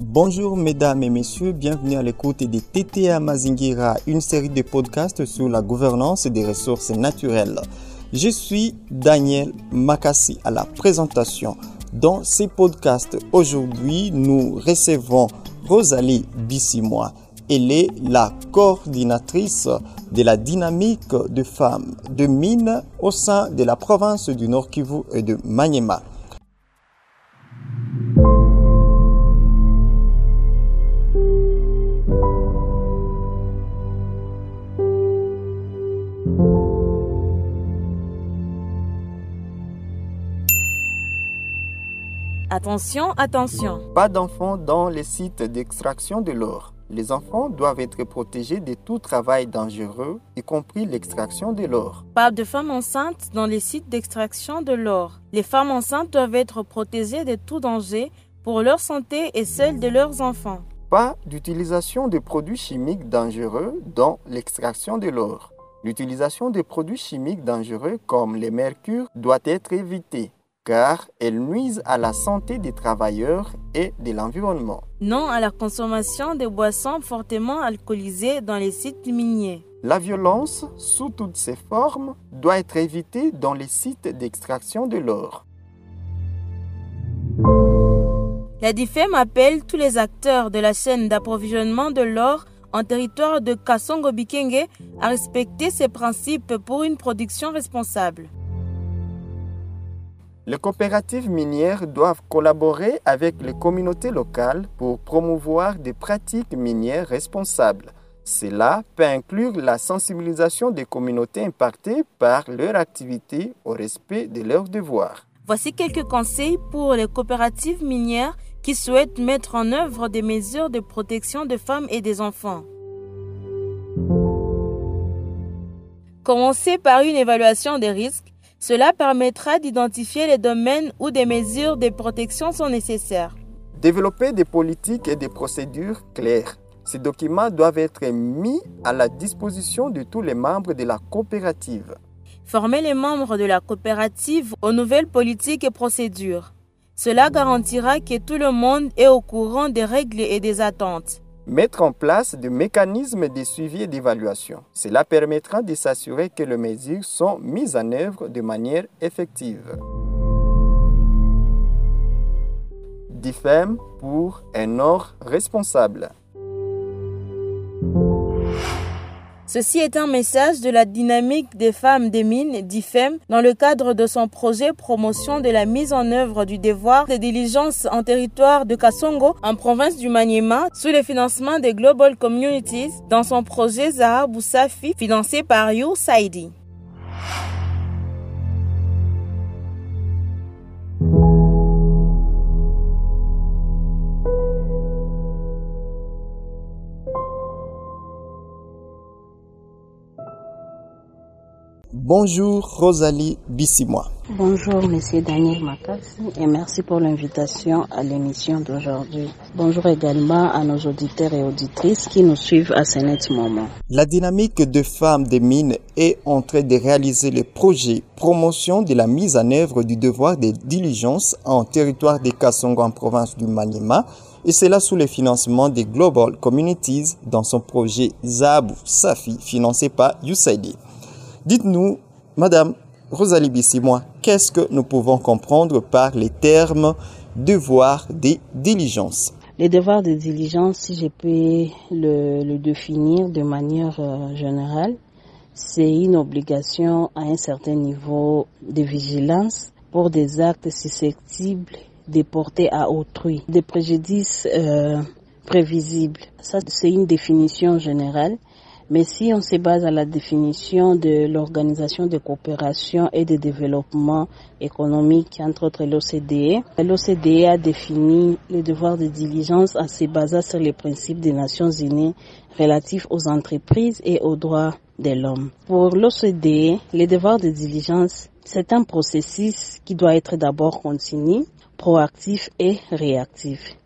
Bonjour mesdames et messieurs, bienvenue à l'écoute de TTA Mazingira, une série de podcasts sur la gouvernance des ressources naturelles. Je suis Daniel Makassi à la présentation. Dans ces podcasts, aujourd'hui, nous recevons Rosalie Bissimois. Elle est la coordinatrice de la dynamique de femmes de mine au sein de la province du Nord Kivu et de Maniema. Attention, attention. Pas d'enfants dans les sites d'extraction de l'or. Les enfants doivent être protégés de tout travail dangereux, y compris l'extraction de l'or. Pas de femmes enceintes dans les sites d'extraction de l'or. Les femmes enceintes doivent être protégées de tout danger pour leur santé et celle de leurs enfants. Pas d'utilisation de produits chimiques dangereux dans l'extraction de l'or. L'utilisation de produits chimiques dangereux comme les mercures doit être évitée car elles nuisent à la santé des travailleurs et de l'environnement. Non à la consommation de boissons fortement alcoolisées dans les sites miniers. La violence, sous toutes ses formes, doit être évitée dans les sites d'extraction de l'or. La DIFEM appelle tous les acteurs de la chaîne d'approvisionnement de l'or en territoire de Kasongo Bikenge à respecter ces principes pour une production responsable. Les coopératives minières doivent collaborer avec les communautés locales pour promouvoir des pratiques minières responsables. Cela peut inclure la sensibilisation des communautés impactées par leur activité au respect de leurs devoirs. Voici quelques conseils pour les coopératives minières qui souhaitent mettre en œuvre des mesures de protection des femmes et des enfants. Commencez par une évaluation des risques cela permettra d'identifier les domaines où des mesures de protection sont nécessaires. Développer des politiques et des procédures claires. Ces documents doivent être mis à la disposition de tous les membres de la coopérative. Former les membres de la coopérative aux nouvelles politiques et procédures. Cela garantira que tout le monde est au courant des règles et des attentes mettre en place des mécanismes de suivi et d'évaluation. Cela permettra de s'assurer que les mesures sont mises en œuvre de manière effective. DIFEM pour un or responsable. Ceci est un message de la dynamique des femmes des mines d'IFEM dans le cadre de son projet promotion de la mise en œuvre du devoir de diligence en territoire de Kasongo en province du Maniema sous le financement des Global Communities dans son projet Zahar Boussafi financé par USAID. Bonjour Rosalie Bissimois. Bonjour Monsieur Daniel Makassi et merci pour l'invitation à l'émission d'aujourd'hui. Bonjour également à nos auditeurs et auditrices qui nous suivent à ce net moment. La dynamique de femmes des mines est en train de réaliser le projet promotion de la mise en œuvre du devoir de diligence en territoire des Kassongo en province du Maniema et cela sous le financement des Global Communities dans son projet Zabu Safi financé par USAID. Dites-nous, Madame Rosalie Bissimois, qu'est-ce que nous pouvons comprendre par les termes devoir de diligence Les devoirs de diligence, si je peux le, le définir de manière euh, générale, c'est une obligation à un certain niveau de vigilance pour des actes susceptibles de porter à autrui des préjudices euh, prévisibles. Ça, c'est une définition générale. Mais si on se base à la définition de l'Organisation de coopération et de développement économique, entre autres l'OCDE, l'OCDE a défini le devoir de diligence en se basant sur les principes des Nations Unies relatifs aux entreprises et aux droits de l'homme. Pour l'OCDE, le devoir de diligence, c'est un processus qui doit être d'abord continu, proactif et réactif.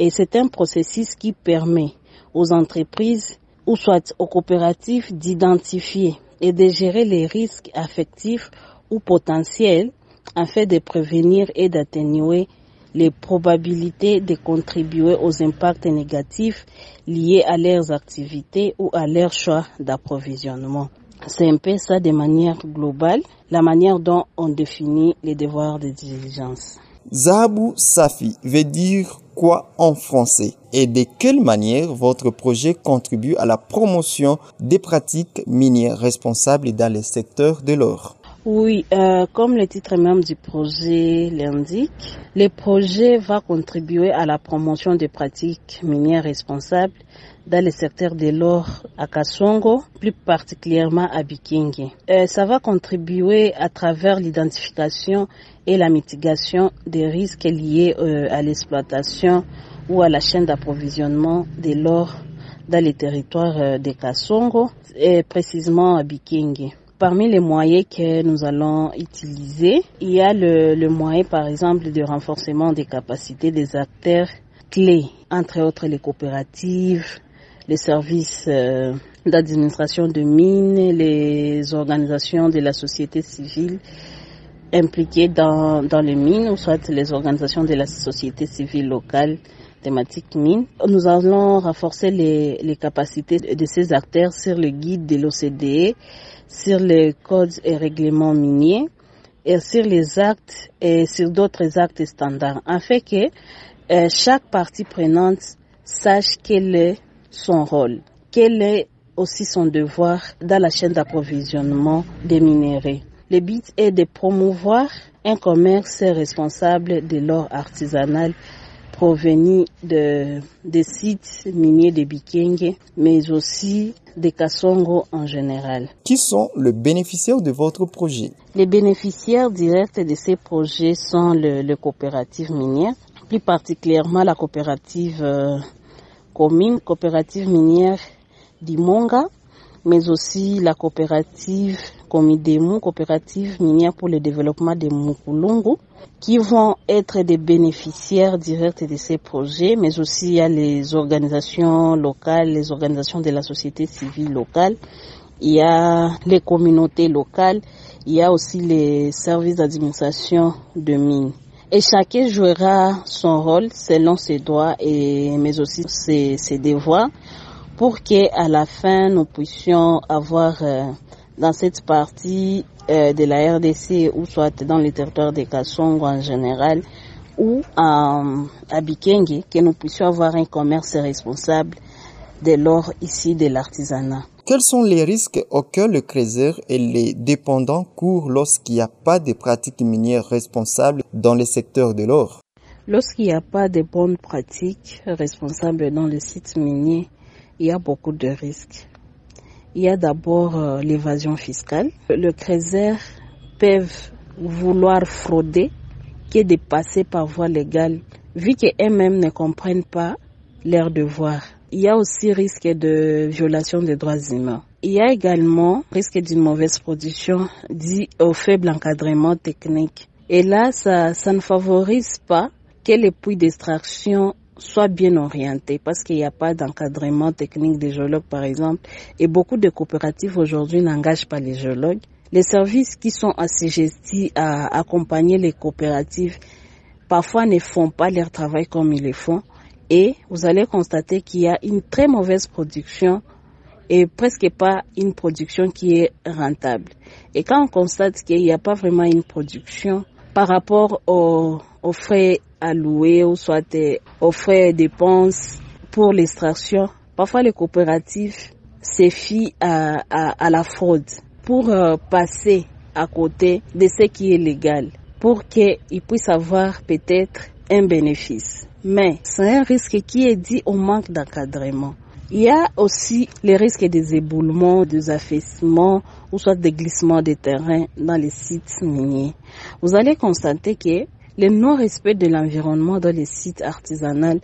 Et c'est un processus qui permet aux entreprises ou soit aux coopératives d'identifier et de gérer les risques affectifs ou potentiels afin de prévenir et d'atténuer les probabilités de contribuer aux impacts négatifs liés à leurs activités ou à leur choix d'approvisionnement. C'est un peu ça de manière globale, la manière dont on définit les devoirs de diligence. Zahabou Safi veut dire quoi en français et de quelle manière votre projet contribue à la promotion des pratiques minières responsables dans le secteur de l'or? Oui, euh, comme le titre même du projet l'indique, le projet va contribuer à la promotion des pratiques minières responsables dans le secteur de l'or à Kasongo, plus particulièrement à Bikingi. Euh, ça va contribuer à travers l'identification et la mitigation des risques liés euh, à l'exploitation ou à la chaîne d'approvisionnement de l'or dans les territoires euh, de Kasongo et précisément à Bikingi. Parmi les moyens que nous allons utiliser, il y a le, le moyen par exemple de renforcement des capacités des acteurs clés, entre autres les coopératives, les services euh, d'administration de mines, les organisations de la société civile impliquées dans, dans les mines, ou soit les organisations de la société civile locale thématique mine. Nous allons renforcer les, les capacités de ces acteurs sur le guide de l'OCDE, sur les codes et règlements miniers, et sur les actes et sur d'autres actes standards, afin que euh, chaque partie prenante sache quel est son rôle, quel est aussi son devoir dans la chaîne d'approvisionnement des minéraux? Le but est de promouvoir un commerce responsable de l'or artisanal provenu de, des sites miniers de Bikenge, mais aussi de Kasongo en général. Qui sont les bénéficiaires de votre projet? Les bénéficiaires directs de ces projets sont le, le coopérative minière, plus particulièrement la coopérative euh, commune, coopérative minière d'Imonga, mais aussi la coopérative Comidemu, coopérative minière pour le développement de Mukulungu, qui vont être des bénéficiaires directs de ces projets, mais aussi il y a les organisations locales, les organisations de la société civile locale, il y a les communautés locales, il y a aussi les services d'administration de mines. Et chacun jouera son rôle selon ses droits et mais aussi ses, ses devoirs pour que à la fin nous puissions avoir euh, dans cette partie euh, de la RDC ou soit dans le territoire de Kassongo en général ou à, à Bikenge que nous puissions avoir un commerce responsable de l'or ici de l'artisanat. Quels sont les risques auxquels le creuser et les dépendants courent lorsqu'il n'y a pas de pratiques minières responsables dans le secteur de l'or? Lorsqu'il n'y a pas de bonnes pratiques responsables dans les sites miniers, il y a beaucoup de risques. Il y a d'abord euh, l'évasion fiscale. Le creuser peuvent vouloir frauder que de passer par voie légale, vu qu'eux-mêmes ne comprennent pas leurs devoirs. Il y a aussi risque de violation des droits humains. Il y a également risque d'une mauvaise production due au faible encadrement technique. Et là, ça, ça ne favorise pas que les puits d'extraction soient bien orientés parce qu'il n'y a pas d'encadrement technique des géologues, par exemple. Et beaucoup de coopératives aujourd'hui n'engagent pas les géologues. Les services qui sont assujettis à accompagner les coopératives parfois ne font pas leur travail comme ils le font et vous allez constater qu'il y a une très mauvaise production et presque pas une production qui est rentable. Et quand on constate qu'il n'y a pas vraiment une production par rapport aux, frais alloués ou soit aux frais dépenses pour l'extraction, parfois les coopératives se fient à la fraude pour euh, passer à côté de ce qui est légal, pour qu'ils puissent avoir peut-être un bénéfice. Mais c'est un risque qui est dit au manque d'encadrement. Il y a aussi les risques des éboulements, des affaissements ou soit des glissements de terrain dans les sites miniers. Vous allez constater que le non-respect de l'environnement dans les sites artisanaux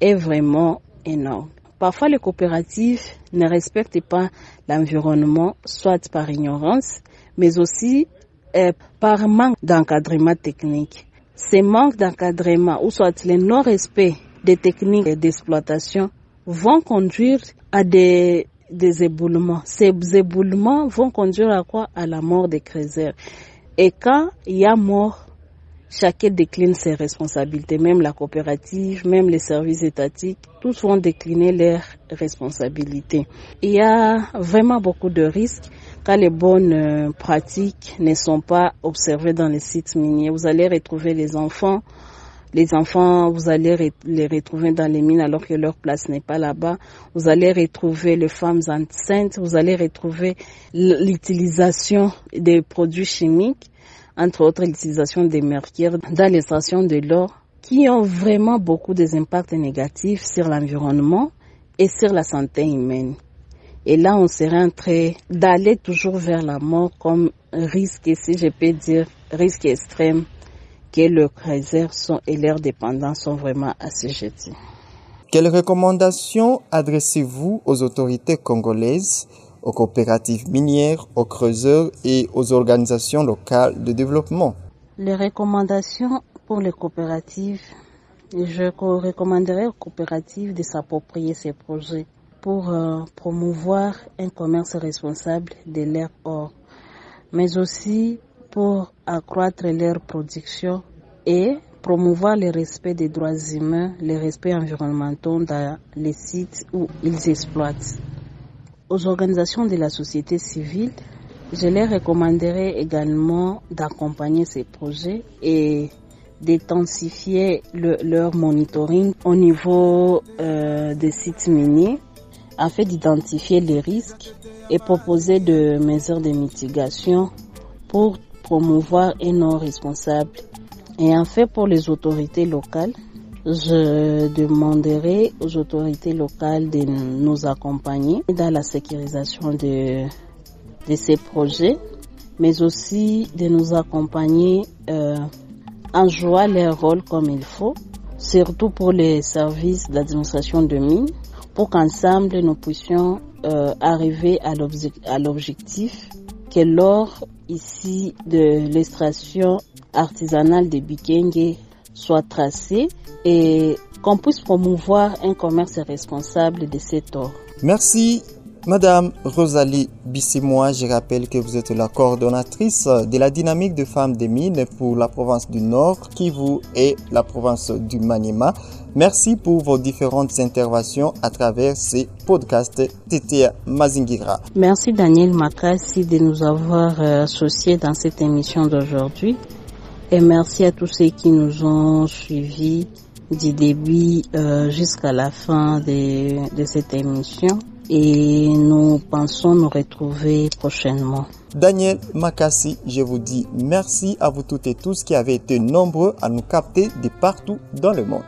est vraiment énorme. Parfois, les coopératives ne respectent pas l'environnement, soit par ignorance, mais aussi euh, par manque d'encadrement technique. Ces manques d'encadrement ou soit le non-respect des techniques d'exploitation vont conduire à des des éboulements. Ces éboulements vont conduire à quoi? À la mort des creuseurs. Et quand il y a mort, chacun décline ses responsabilités, même la coopérative, même les services étatiques, tous vont décliner leurs responsabilités. Il y a vraiment beaucoup de risques quand les bonnes euh, pratiques ne sont pas observées dans les sites miniers. Vous allez retrouver les enfants les enfants, vous allez les retrouver dans les mines alors que leur place n'est pas là-bas. Vous allez retrouver les femmes enceintes. Vous allez retrouver l'utilisation des produits chimiques, entre autres l'utilisation des mercures dans l'extraction de l'or, qui ont vraiment beaucoup d'impacts négatifs sur l'environnement et sur la santé humaine. Et là, on serait en train d'aller toujours vers la mort comme risque, si je peux dire, risque extrême que le Kaiser sont, et leurs dépendants sont vraiment assujettis. Quelles recommandations adressez-vous aux autorités congolaises, aux coopératives minières, aux creuseurs et aux organisations locales de développement? Les recommandations pour les coopératives, je recommanderais aux coopératives de s'approprier ces projets pour euh, promouvoir un commerce responsable de l'air or, mais aussi pour accroître leur production et promouvoir le respect des droits humains, le respect environnemental dans les sites où ils exploitent. Aux organisations de la société civile, je leur recommanderais également d'accompagner ces projets et d'intensifier leur monitoring au niveau euh, des sites miniers afin d'identifier les risques et proposer des mesures de mitigation pour promouvoir un non responsable. Et en fait, pour les autorités locales, je demanderai aux autorités locales de nous accompagner dans la sécurisation de, de ces projets, mais aussi de nous accompagner euh, en jouant leur rôle comme il faut, surtout pour les services d'administration de mines, pour qu'ensemble nous puissions euh, arriver à l'objectif que l'or ici de l'extraction artisanale de Bikenge soit tracé et qu'on puisse promouvoir un commerce responsable de cet or. Merci Madame Rosalie Bissimois, je rappelle que vous êtes la coordonnatrice de la dynamique de femmes des mines pour la province du Nord, Kivu et la province du Manima. Merci pour vos différentes interventions à travers ces podcasts TTA Mazingira. Merci Daniel Makassi de nous avoir euh, associés dans cette émission d'aujourd'hui. Et merci à tous ceux qui nous ont suivis du début euh, jusqu'à la fin de cette émission et nous pensons nous retrouver prochainement. Daniel Makassi, je vous dis merci à vous toutes et tous qui avez été nombreux à nous capter de partout dans le monde.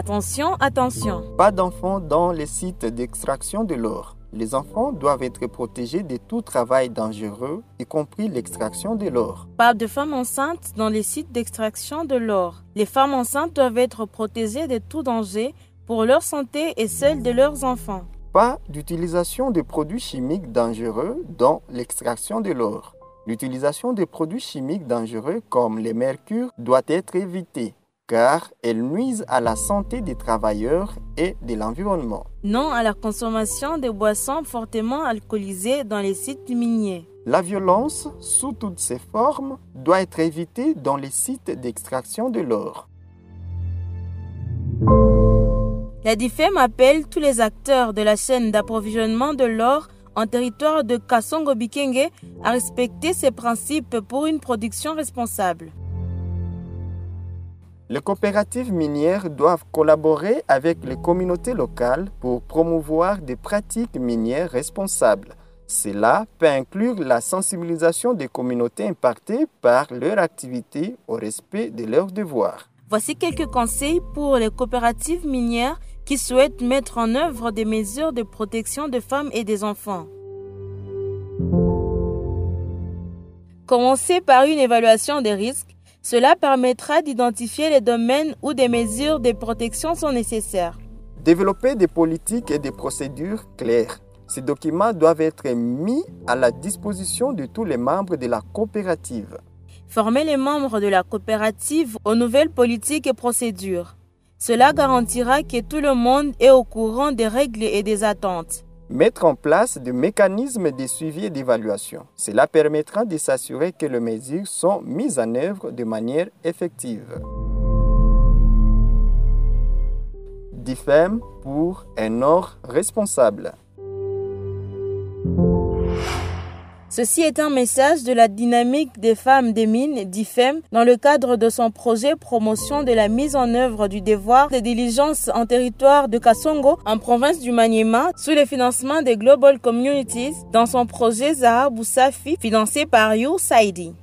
Attention, attention. Pas d'enfants dans les sites d'extraction de l'or. Les enfants doivent être protégés de tout travail dangereux, y compris l'extraction de l'or. Pas de femmes enceintes dans les sites d'extraction de l'or. Les femmes enceintes doivent être protégées de tout danger pour leur santé et celle de leurs enfants. Pas d'utilisation de produits chimiques dangereux dans l'extraction de l'or. L'utilisation de produits chimiques dangereux comme les mercures doit être évitée car elles nuisent à la santé des travailleurs et de l'environnement. Non à la consommation de boissons fortement alcoolisées dans les sites miniers. La violence, sous toutes ses formes, doit être évitée dans les sites d'extraction de l'or. La DIFEM appelle tous les acteurs de la chaîne d'approvisionnement de l'or en territoire de Kasongo Bikenge à respecter ces principes pour une production responsable. Les coopératives minières doivent collaborer avec les communautés locales pour promouvoir des pratiques minières responsables. Cela peut inclure la sensibilisation des communautés impactées par leur activité au respect de leurs devoirs. Voici quelques conseils pour les coopératives minières qui souhaitent mettre en œuvre des mesures de protection des femmes et des enfants. Commencez par une évaluation des risques Cela permettra d'identifier les domaines où des mesures de protection sont nécessaires. Développer des politiques et des procédures claires. Ces documents doivent être mis à la disposition de tous les membres de la coopérative. Former les membres de la coopérative aux nouvelles politiques et procédures. Cela garantira que tout le monde est au courant des règles et des attentes. Mettre en place des mécanismes de suivi et d'évaluation. Cela permettra de s'assurer que les mesures sont mises en œuvre de manière effective. DIFEM pour un or responsable. Ceci est un message de la dynamique des femmes des mines, d'IFEM, dans le cadre de son projet promotion de la mise en œuvre du devoir de diligence en territoire de Kasongo, en province du Maniema, sous le financement des Global Communities, dans son projet Zahra Boussafi, financé par You Saidi.